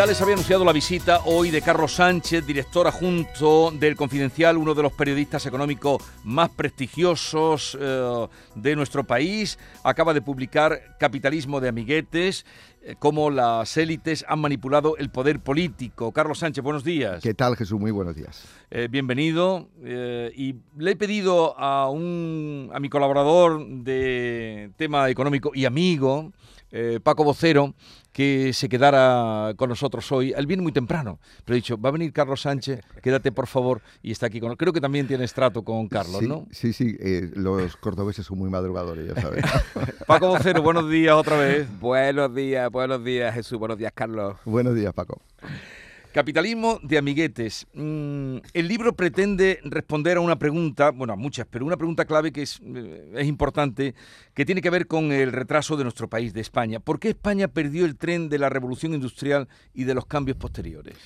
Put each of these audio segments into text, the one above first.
Ya les había anunciado la visita hoy de Carlos Sánchez, director adjunto del Confidencial, uno de los periodistas económicos más prestigiosos eh, de nuestro país. Acaba de publicar Capitalismo de Amiguetes, cómo las élites han manipulado el poder político. Carlos Sánchez, buenos días. ¿Qué tal, Jesús? Muy buenos días. Eh, bienvenido. Eh, y le he pedido a, un, a mi colaborador de tema económico y amigo, eh, Paco Vocero, que se quedara con nosotros hoy. Él viene muy temprano, pero he dicho, va a venir Carlos Sánchez, quédate por favor, y está aquí con Creo que también tienes trato con Carlos, sí, ¿no? Sí, sí, eh, los cordobeses son muy madrugadores, ya sabes. Paco Vocero, buenos días otra vez. Buenos días, buenos días Jesús, buenos días Carlos. buenos días, Paco. Capitalismo de amiguetes. Mm, el libro pretende responder a una pregunta, bueno, a muchas, pero una pregunta clave que es, eh, es, importante, que tiene que ver con el retraso de nuestro país, de España. ¿Por qué España perdió el tren de la revolución industrial y de los cambios posteriores?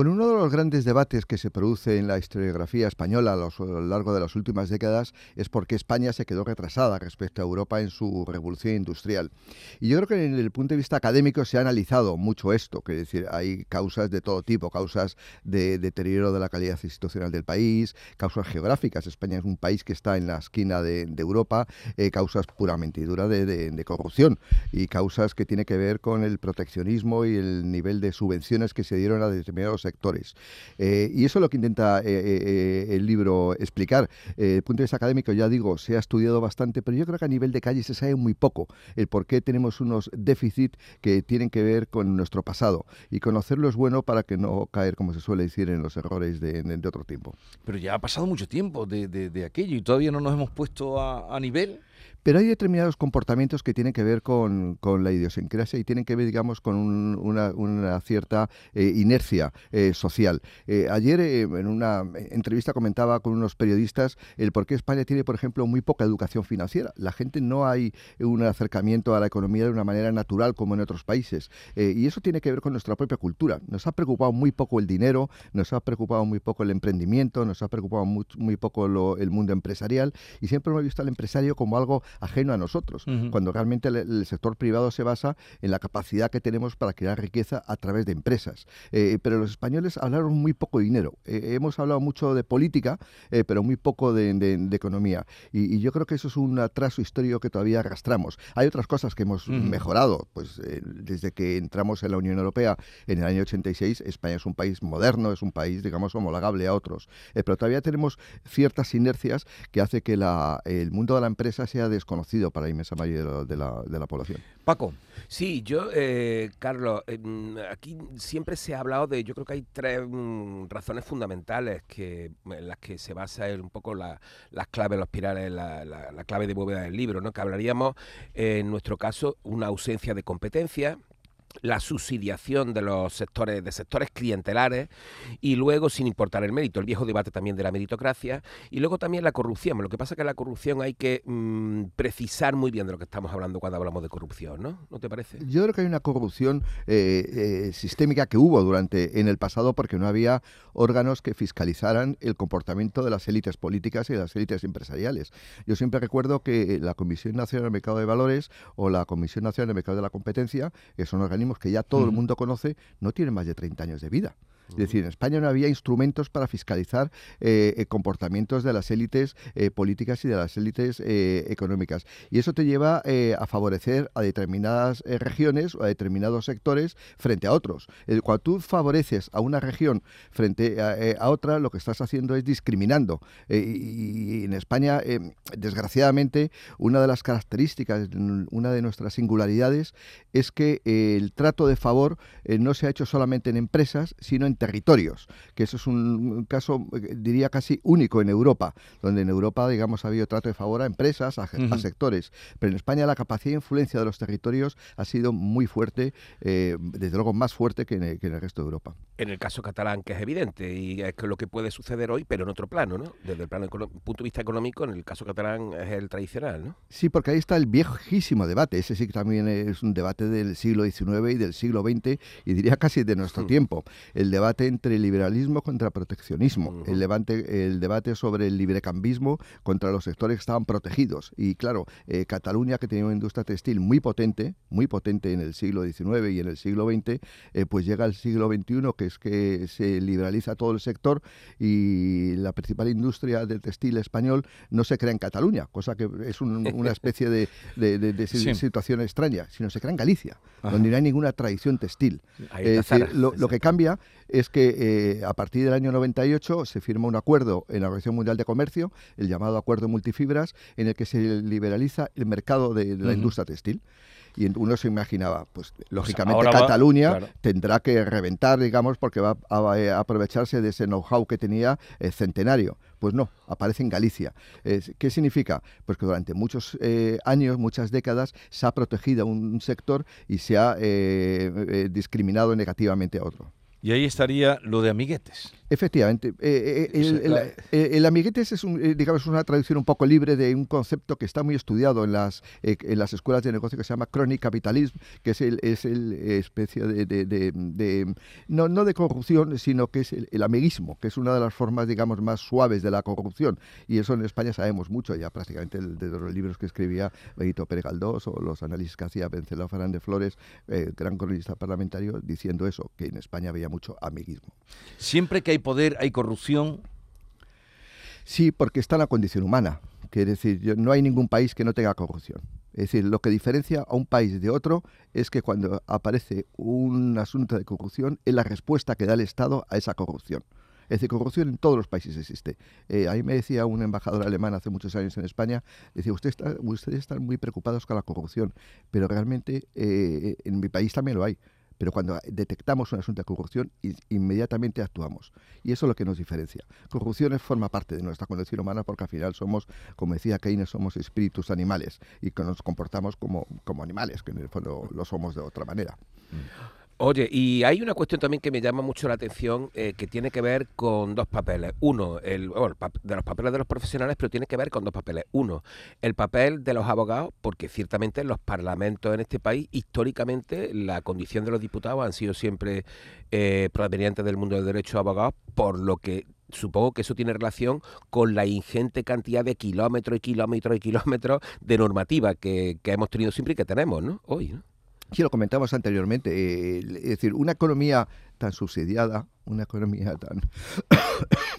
Bueno, uno de los grandes debates que se produce en la historiografía española a, lo largo de las últimas décadas es por qué España se quedó retrasada respecto a Europa en su revolución industrial. Y yo creo que desde el punto de vista académico se ha analizado mucho esto, que es decir, hay causas de todo tipo, causas de deterioro de la calidad institucional del país, causas geográficas. España es un país que está en la esquina de, de Europa, eh, causas puramente duras de, de, de, corrupción y causas que tienen que ver con el proteccionismo y el nivel de subvenciones que se dieron a determinados Eh, y eso es lo que intenta eh, eh, el libro explicar. Desde el punto de vista académico, ya digo, se ha estudiado bastante, pero yo creo que a nivel de calle se sabe muy poco el por qué tenemos unos déficits que tienen que ver con nuestro pasado. Y conocerlo es bueno para que no caer, como se suele decir, en los errores de, de, otro tiempo. Pero ya ha pasado mucho tiempo de, de aquello y todavía no nos hemos puesto a nivel. Pero hay determinados comportamientos que tienen que ver con, la idiosincrasia y tienen que ver, digamos, con un, una, cierta eh, inercia eh, social. Eh, ayer en una entrevista comentaba con unos periodistas el por qué España tiene, por ejemplo, muy poca educación financiera. La gente no hay un acercamiento a la economía de una manera natural como en otros países. y eso tiene que ver con nuestra propia cultura. Nos ha preocupado muy poco el dinero, nos ha preocupado muy poco el emprendimiento, nos ha preocupado muy, poco el mundo empresarial y siempre hemos visto al empresario como algo ajeno a nosotros, uh -huh. cuando realmente el, el, sector privado se basa en la capacidad que tenemos para crear riqueza a través de empresas. Eh, pero los españoles hablaron muy poco de dinero. Eh, hemos hablado mucho de política, eh, pero muy poco de, de, de economía. Y, y, yo creo que eso es un atraso histórico que todavía arrastramos. Hay otras cosas que hemos uh -huh. mejorado. Pues desde que entramos en la Unión Europea en el año 86, España es un país moderno, es un país, digamos, homologable a otros. pero todavía tenemos ciertas inercias que hace que la, el mundo de la empresa sea de desconocido para la inmensa mayoría de la, de la población. Paco. Sí, yo, eh, Carlos, eh, aquí siempre se ha hablado de, yo creo que hay tres mm, razones fundamentales que, en las que se basa un poco la, las claves, los pirales, la, la, la, clave de bóveda del libro, ¿no? que hablaríamos, eh, en nuestro caso, una ausencia de competencia, la subsidiación de los sectores de sectores clientelares y luego sin importar el mérito el viejo debate también de la meritocracia y luego también la corrupción. Lo que pasa es que la corrupción hay que mmm, precisar muy bien de lo que estamos hablando cuando hablamos de corrupción no no te parece yo creo que hay una corrupción eh, eh, sistémica que hubo durante en el pasado porque no había órganos que fiscalizaran el comportamiento de las élites políticas y de las élites empresariales. Yo siempre recuerdo que la Comisión Nacional del Mercado de Valores o la Comisión Nacional del Mercado de la Competencia que son organismos que ya todo uh -huh. el mundo conoce, no tienen más de 30 años de vida. Es decir, en España no había instrumentos para fiscalizar eh, comportamientos de las élites eh, políticas y de las élites eh, económicas. Y eso te lleva a favorecer a determinadas regiones o a determinados sectores frente a otros. cuando tú favoreces a una región frente a, a otra, lo que estás haciendo es discriminando. Y, y, en España, desgraciadamente, una de las características, una de nuestras singularidades, es que el trato de favor no se ha hecho solamente en empresas, sino en territorios, que eso es un caso, diría, casi único en Europa, donde en Europa, digamos, ha habido trato de favor a empresas, a, uh -huh. a sectores, pero en España la capacidad de influencia de los territorios ha sido muy fuerte, eh, desde luego más fuerte que en, el, que en, el, resto de Europa. En el caso catalán, que es evidente, y es lo que puede suceder hoy, pero en otro plano, ¿no? Desde el plano, punto de vista económico, en el caso catalán es el tradicional, ¿no? Sí, porque ahí está el viejísimo debate, ese sí que también es un debate del siglo XIX y del siglo XX, y diría casi de nuestro uh -huh. tiempo, el debate debate entre liberalismo contra proteccionismo, el, debate, el debate sobre el librecambismo contra los sectores que estaban protegidos. Y claro, eh, Cataluña, que tenía una industria textil muy potente, muy potente en el siglo XIX y en el siglo XX, eh, pues llega al siglo XXI, que es que se liberaliza todo el sector y la principal industria del textil español no se crea en Cataluña, cosa que es una especie de, situación extraña, sino se crea en Galicia, donde no hay ninguna tradición textil. lo, que cambia es que eh, a partir del año 98 se firma un acuerdo en la Organización Mundial de Comercio, el llamado Acuerdo Multifibras, en el que se liberaliza el mercado de, la industria textil y uno se imaginaba, pues, pues lógicamente Cataluña tendrá que reventar, digamos, porque va a, aprovecharse de ese know-how que tenía el centenario. Pues no, aparece en Galicia. ¿Qué significa? Pues que durante muchos eh, años, muchas décadas, se ha protegido un sector y se ha eh, eh, discriminado negativamente a otro. Y ahí estaría lo de amiguetes. Efectivamente. Eh, eh, eh, el, amiguetes es, un, digamos, una traducción un poco libre de un concepto que está muy estudiado en las, en las escuelas de negocio que se llama chronic capitalism, que es el, es el especie de, no, no, de corrupción, sino que es el, amiguismo, que es una de las formas, digamos, más suaves de la corrupción. Y eso en España sabemos mucho, ya prácticamente de los libros que escribía Benito Pérez Galdós o los análisis que hacía Vencelao Fernández Flores, gran cronista parlamentario, diciendo eso, que en España había mucho amiguismo. Siempre que hay poder, hay corrupción. Sí, porque está en la condición humana. Quiere decir, no hay ningún país que no tenga corrupción. Es decir, lo que diferencia a un país de otro es que cuando aparece un asunto de corrupción es la respuesta que da el Estado a esa corrupción. Es decir, corrupción en todos los países existe. Eh, ahí me decía un embajador alemán hace muchos años en España, decía, Usted está, ustedes están muy preocupados con la corrupción, pero realmente eh, en mi país también lo hay pero cuando detectamos un asunto de corrupción, inmediatamente actuamos. Y eso es lo que nos diferencia. Corrupción forma parte de nuestra condición humana porque al final somos, como decía Keynes, somos espíritus animales y que nos comportamos como, como animales, que en el fondo lo somos de otra manera. Mm. Oye, y hay una cuestión también que me llama mucho la atención eh, que tiene que ver con dos papeles. Uno, el, de los papeles de los profesionales, pero tiene que ver con dos papeles. Uno, el papel de los abogados, porque ciertamente los parlamentos en este país, históricamente, la condición de los diputados han sido siempre eh, provenientes del mundo del derecho de abogados, por lo que supongo que eso tiene relación con la ingente cantidad de kilómetros y kilómetros y kilómetros de normativa que, que hemos tenido siempre y que tenemos, ¿no? Hoy, ¿no? Sí, lo comentamos anteriormente. Eh, es decir, una economía tan subsidiada, una economía tan,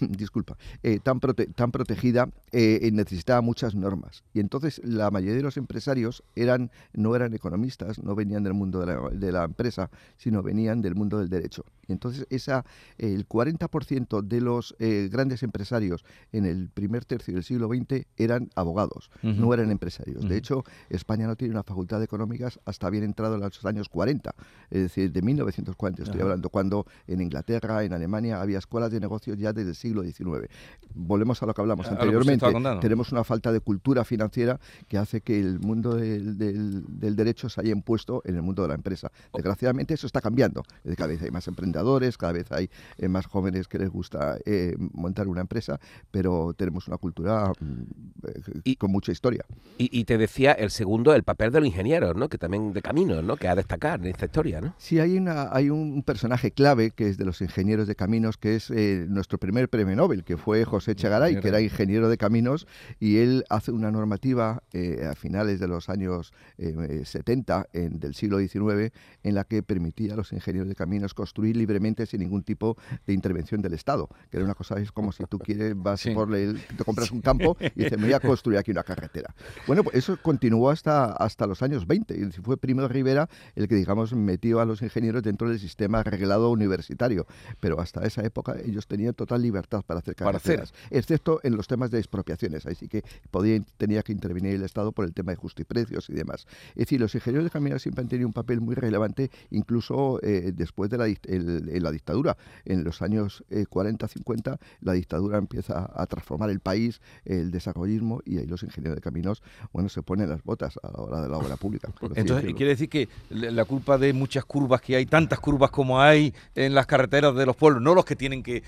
disculpa, eh, tan, tan protegida, eh, necesitaba muchas normas. Y entonces la mayoría de los empresarios eran, no eran economistas, no venían del mundo de la, empresa, sino venían del mundo del derecho. Y entonces esa, el 40% de los eh, grandes empresarios en el primer tercio del siglo XX eran abogados, no eran empresarios. De hecho, España no tiene una facultad de económicas hasta bien entrado en los años 40, es decir, de 1940 estoy hablando, cuando en Inglaterra, en Alemania, había escuelas de negocios ya desde el siglo XIX. Volvemos a lo que hablamos anteriormente. Tenemos una falta de cultura financiera que hace que el mundo del, derecho se haya impuesto en el mundo de la empresa. Desgraciadamente eso está cambiando. Cada vez hay más emprendedores, cada vez hay eh, más jóvenes que les gusta eh, montar una empresa, pero tenemos una cultura mm, con mucha historia. Y, te decía el segundo, el papel de los ingenieros, ¿no? que también de caminos, ¿no? que ha destacar en esta historia. ¿no? Sí, hay, una, hay un personaje clave que es de los ingenieros de caminos, que es eh, nuestro primer premio Nobel, que fue José Chagaray, que era ingeniero de caminos, y él hace una normativa eh, a finales de los años 70 eh, del siglo XIX en la que permitía a los ingenieros de caminos construir libremente sin ningún tipo de intervención del Estado, que era una cosa, es como si tú quieres, vas por el, te compras un campo y dices, me voy a construir aquí una carretera. Bueno, pues eso continuó hasta, hasta los años 20, y fue Primo Rivera el que, digamos, metió a los ingenieros dentro del sistema reglado universitario, pero hasta esa época ellos tenían total libertad para hacer carreteras, excepto en los temas de expropiaciones, así que podía, tenía que intervenir el Estado por el tema de justiprecios y demás. Es decir, los ingenieros de caminos siempre han tenido un papel muy relevante, incluso eh, después de la, la dictadura. En los años 40-50, eh, la dictadura empieza a transformar el país, el desarrollismo, y ahí los ingenieros de caminos, bueno, se ponen las botas a la hora de la obra pública. Entonces, quiere decir que la culpa de muchas curvas que hay, tantas curvas como hay en las carreteras de los pueblos, no los que tienen que,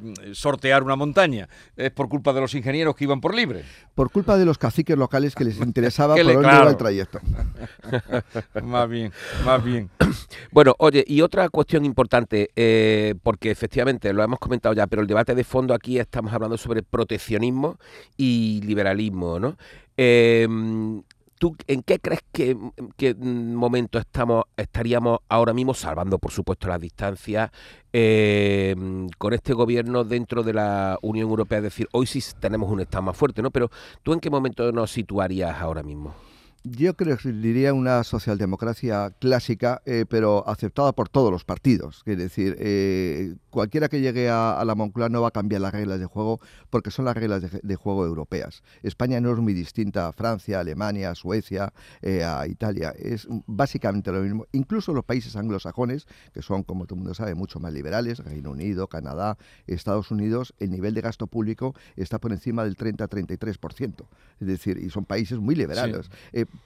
mm, sortear una montaña, es por culpa de los ingenieros que iban por libre. Por culpa de los caciques locales que les interesaba por dónde iba el trayecto. más bien, más bien. Bueno, oye, y otra cuestión importante, eh, porque efectivamente lo hemos comentado ya, pero el debate de fondo aquí estamos hablando sobre proteccionismo y liberalismo, ¿no? Em, ¿Tú en qué crees que, qué momento estamos, estaríamos ahora mismo, salvando por supuesto las distancias, em, con este gobierno dentro de la Unión Europea? Es decir, hoy sí tenemos un Estado más fuerte, ¿no? Pero ¿tú en qué momento nos situarías ahora mismo? Yo creo que diría una socialdemocracia clásica, eh, pero aceptada por todos los partidos. Es decir, eh, cualquiera que llegue a, la Moncloa no va a cambiar las reglas de juego porque son las reglas de, juego europeas. España no es muy distinta a Francia, Alemania, Suecia, eh, a Italia. Es básicamente lo mismo. Incluso los países anglosajones, que son, como todo el mundo sabe, mucho más liberales, Reino Unido, Canadá, Estados Unidos, el nivel de gasto público está por encima del 30-33%. Es decir, y son países muy liberales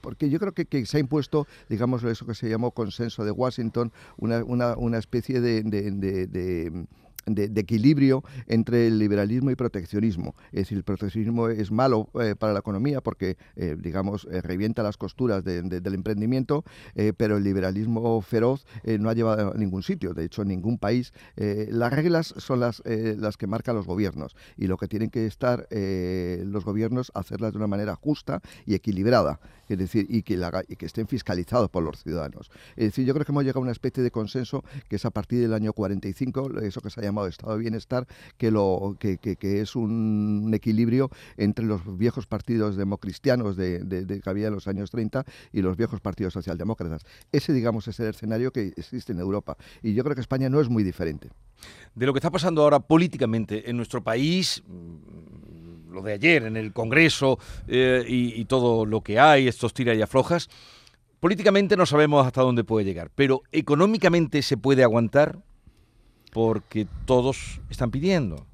porque yo creo que, se ha impuesto, digamos, eso que se llamó consenso de Washington, una, especie de de, equilibrio entre el liberalismo y proteccionismo. Es decir, el proteccionismo es malo eh, para la economía porque, eh, digamos, eh, revienta las costuras del emprendimiento, pero el liberalismo feroz no ha llevado a ningún sitio. De hecho, en ningún país las reglas son las, las que marcan los gobiernos y lo que tienen que estar los gobiernos hacerlas de una manera justa y equilibrada. Es decir, y que, y que estén fiscalizados por los ciudadanos. Es decir, yo creo que hemos llegado a una especie de consenso que es a partir del año 45, eso que se llama estado de bienestar, que, lo, que, es un equilibrio entre los viejos partidos democristianos de, de, que había en los años 30 y los viejos partidos socialdemócratas. Ese, digamos, es el escenario que existe en Europa. Y yo creo que España no es muy diferente. De lo que está pasando ahora políticamente en nuestro país, mm, lo de ayer en el Congreso eh, y, todo lo que hay, estos tira y aflojas, políticamente no sabemos hasta dónde puede llegar, pero económicamente se puede aguantar porque todos están pidiendo.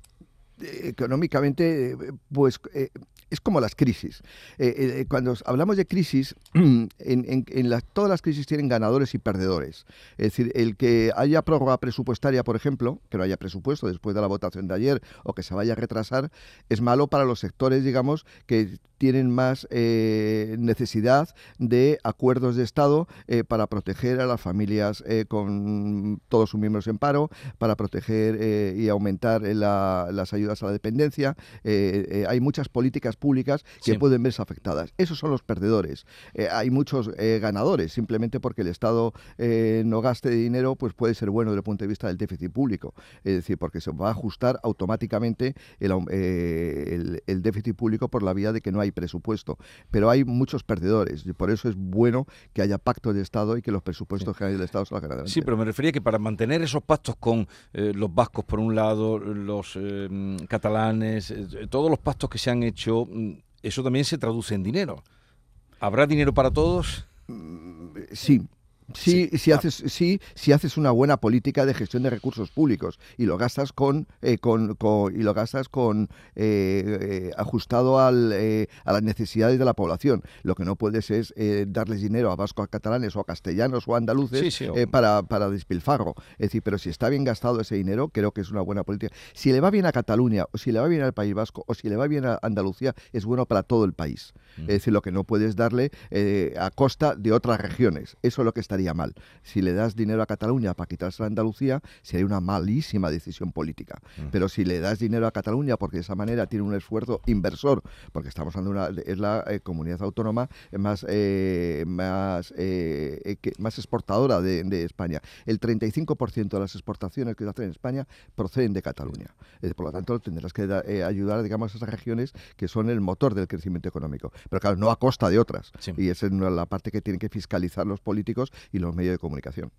Económicamente, pues eh, es como las crisis. Eh, eh, cuando hablamos de crisis, en, todas las crisis tienen ganadores y perdedores. Es decir, el que haya prórroga presupuestaria, por ejemplo, que no haya presupuesto después de la votación de ayer o que se vaya a retrasar, es malo para los sectores, digamos, que tienen más eh, necesidad de acuerdos de Estado eh, para proteger a las familias eh, con todos sus miembros en paro, para proteger y aumentar las ayudas a la dependencia. hay muchas políticas públicas que pueden verse afectadas. Esos son los perdedores. hay muchos ganadores, simplemente porque el Estado no gaste dinero, pues puede ser bueno desde el punto de vista del déficit público. Es decir, porque se va a ajustar automáticamente el, el déficit público por la vía de que no hay presupuesto, pero hay muchos perdedores y por eso es bueno que haya pactos de Estado y que los presupuestos generales del Estado se los hagan Sí, pero me refería que para mantener esos pactos con eh, los vascos por un lado, los eh, catalanes, eh, todos los pactos que se han hecho, mm, eso también se traduce en dinero. ¿Habrá dinero para todos? Mm, sí, Sí, Si, haces, sí, si haces una buena política de gestión de recursos públicos y lo gastas con, eh, con, y lo gastas con eh, eh, ajustado al, a las necesidades de la población. Lo que no puedes es darles dinero a vascos, a catalanes o a castellanos o a andaluces para, para despilfarro. Es decir, pero si está bien gastado ese dinero, creo que es una buena política. Si le va bien a Cataluña o si le va bien al País Vasco o si le va bien a Andalucía, es bueno para todo el país. Mm. Es decir, lo que no puedes darle a costa de otras regiones. Eso es lo que estaría mal. Si le das dinero a Cataluña para quitarse a Andalucía, sería una malísima decisión política. Mm. Pero si le das dinero a Cataluña porque de esa manera tiene un esfuerzo inversor, porque estamos hablando de una, es la eh, comunidad autónoma más, eh, más, eh, más exportadora de, España. El 35% de las exportaciones que se hacen en España proceden de Cataluña. por lo tanto, tendrás que ayudar, digamos, a esas regiones que son el motor del crecimiento económico. Pero claro, no a costa de otras. Y esa es la parte que tienen que fiscalizar los políticos y los medios de comunicación.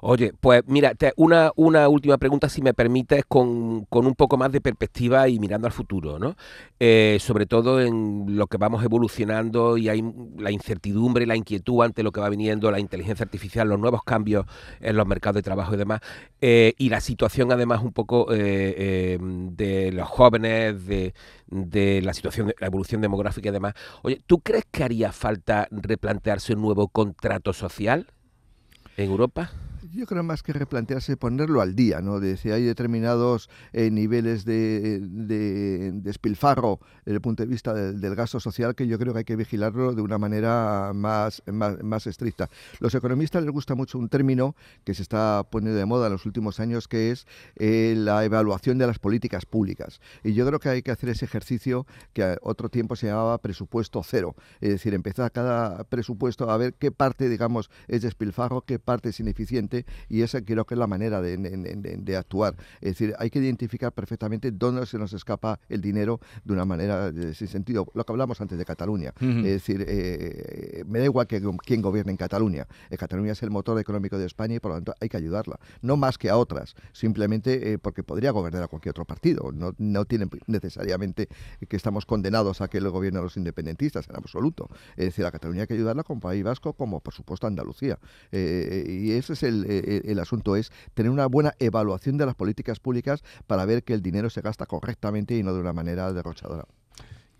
Oye, pues mira, una, una última pregunta, si me permites, con, con, un poco más de perspectiva y mirando al futuro, ¿no? Eh, sobre todo en lo que vamos evolucionando y hay la incertidumbre, la inquietud ante lo que va viniendo, la inteligencia artificial, los nuevos cambios en los mercados de trabajo y demás, eh, y la situación además un poco eh, de los jóvenes, de, de la situación, de la evolución demográfica y demás. Oye, ¿tú crees que haría falta replantearse un nuevo contrato social en Europa? Yo creo más que replantearse, ponerlo al día, ¿no? De si hay determinados eh, niveles de, de, despilfarro desde el punto de vista del, gasto social que yo creo que hay que vigilarlo de una manera más, más, estricta. Los economistas les gusta mucho un término que se está poniendo de moda en los últimos años, que es eh, la evaluación de las políticas públicas. Y yo creo que hay que hacer ese ejercicio que a otro tiempo se llamaba presupuesto cero. Es decir, empezar cada presupuesto a ver qué parte, digamos, es despilfarro, qué parte es ineficiente y esa creo que es la manera de, actuar. Es decir, hay que identificar perfectamente dónde se nos escapa el dinero de una manera sin sentido. Lo que hablamos antes de Cataluña. Es decir, eh, me da igual que quién gobierne en Cataluña. Eh, Cataluña es el motor económico de España y por lo tanto hay que ayudarla. No más que a otras, simplemente eh, porque podría gobernar a cualquier otro partido. No, no tiene necesariamente que estamos condenados a que lo gobiernen los independentistas en absoluto. Es decir, a Cataluña hay que ayudarla como País Vasco, como por supuesto Andalucía. y ese es el, eh, eh, el asunto es tener una buena evaluación de las políticas públicas para ver que el dinero se gasta correctamente y no de una manera derrochadora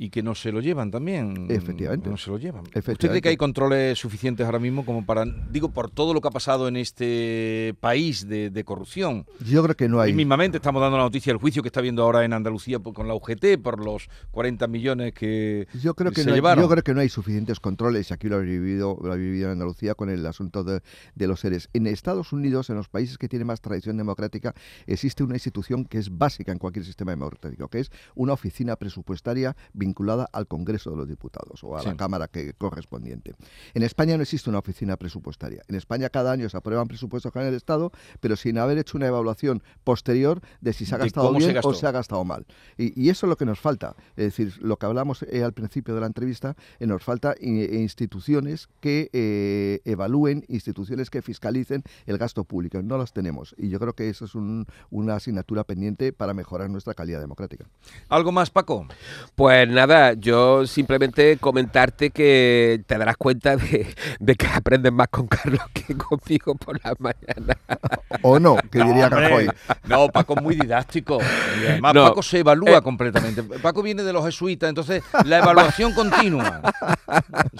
y que no se lo llevan también. Efectivamente. No se lo llevan. ¿Usted cree que hay controles suficientes ahora mismo como para, digo, por todo lo que ha pasado en este país de, corrupción? Yo creo que no hay. Y mismamente estamos dando la noticia del juicio que está viendo ahora en Andalucía con la UGT por los 40 millones que yo creo que se no llevaron. Yo creo que no hay suficientes controles, y aquí lo ha vivido, lo ha vivido en Andalucía con el asunto de, de los seres. En Estados Unidos, en los países que tienen más tradición democrática, existe una institución que es básica en cualquier sistema democrático, que es una oficina presupuestaria vinculada al Congreso de los Diputados o a la Cámara que correspondiente. En España no existe una oficina presupuestaria. En España cada año se aprueban presupuestos en el Estado, pero sin haber hecho una evaluación posterior de si se ha gastado bien o se ha gastado mal. Y, eso es lo que nos falta. Es decir, lo que hablamos eh, al principio de la entrevista, eh, nos falta eh, instituciones que evalúen, instituciones que fiscalicen el gasto público. No las tenemos. Y yo creo que eso es una asignatura pendiente para mejorar nuestra calidad democrática. ¿Algo más, Paco? Pues nada, yo simplemente comentarte que te darás cuenta de, que aprendes más con Carlos que conmigo por la mañana. O no, que diría Rajoy. No, Paco es muy didáctico. además, Paco se evalúa eh. completamente. Paco viene de los jesuitas, entonces la evaluación continua.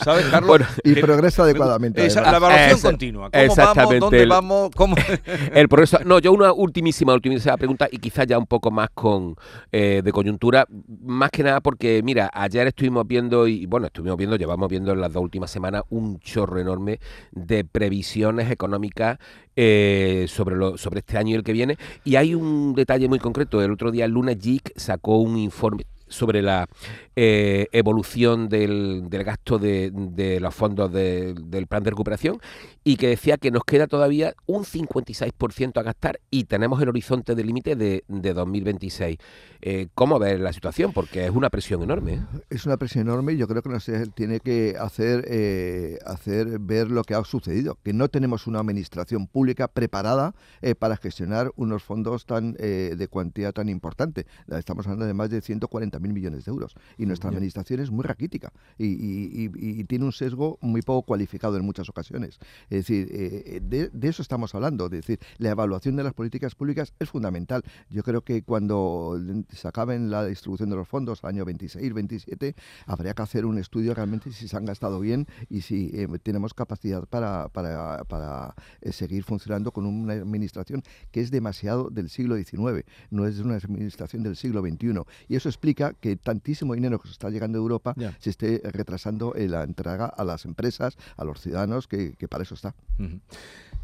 ¿Sabes, Carlos? y progresa adecuadamente. la evaluación continua. ¿Cómo vamos? ¿Dónde vamos? ¿Cómo? El progreso. No, yo una ultimísima, ultimísima pregunta y quizás ya un poco más con eh, de coyuntura. Más que nada porque, mira, ayer estuvimos viendo, y bueno, estuvimos viendo, llevamos viendo en las dos últimas semanas un chorro enorme de previsiones económicas eh, sobre, sobre este año y el que viene. Y hay un detalle muy concreto. El otro día, lunes, JIC sacó un informe sobre la eh, evolución del, del gasto de, de, los fondos del plan de recuperación y que decía que nos queda todavía un 56% a gastar y tenemos el horizonte de límite de, de 2026. Eh, ¿Cómo ver la situación? Porque es una presión enorme. ¿eh? Es una presión enorme y yo creo que nos tiene que hacer, eh, hacer ver lo que ha sucedido, que no tenemos una administración pública preparada para gestionar unos fondos tan de cuantía tan importante. Estamos hablando de más de 140.000 millones de euros y nuestra administración es muy raquítica y, tiene un sesgo muy poco cualificado en muchas ocasiones. Es decir, de, de, eso estamos hablando, es decir, la evaluación de las políticas públicas es fundamental. Yo creo que cuando se acabe la distribución de los fondos, año 26, 27, habría que hacer un estudio realmente si se han gastado bien y si eh, tenemos capacidad para, para, para eh, seguir funcionando con una administración que es demasiado del siglo XIX, no es una administración del siglo XXI. Y eso explica que tantísimo dinero que se está llegando de Europa se esté retrasando en la entrega a las empresas, a los ciudadanos, que, para eso está.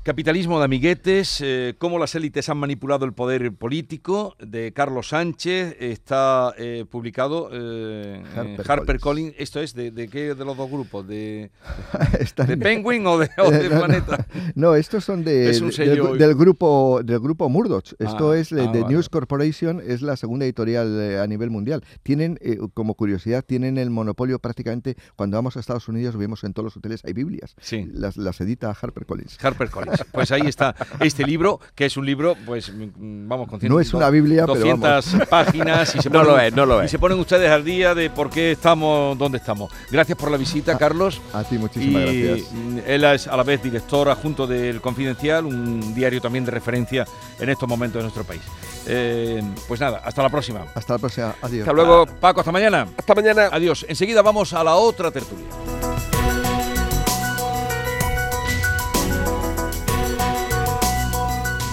Capitalismo de amiguetes, eh, cómo las élites han manipulado el poder político, de Carlos Sánchez, está eh, publicado eh, Harper, Harper Collins. ¿Esto es de, qué de los dos grupos? ¿De, de Penguin o de, Planeta? No, estos son de, del grupo del grupo Murdoch. Esto ah, es de, ah, News Corporation, es la segunda editorial a nivel mundial. Tienen, como curiosidad, tienen el monopolio prácticamente, cuando vamos a Estados Unidos, vemos en todos los hoteles hay Biblias. Sí. Las, las edita Harper Collins. Harper Collins. Pues ahí está este libro, que es un libro, pues mm, vamos, con No es una Biblia, 200 páginas y se, ponen, no lo es, no lo es. y se ponen ustedes al día de por qué estamos donde estamos. Gracias por la visita, Carlos. A ti, muchísimas gracias. Él es a la vez director adjunto del Confidencial, un diario también de referencia en estos momentos de nuestro país. Eh, pues nada, hasta la próxima. Hasta la próxima, adiós. Hasta luego, Paco, hasta mañana. Hasta mañana. Adiós. Enseguida vamos a la otra tertulia.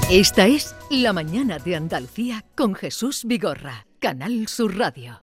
Esta es La Mañana de Andalucía con Jesús Vigorra, Canal Sur Radio.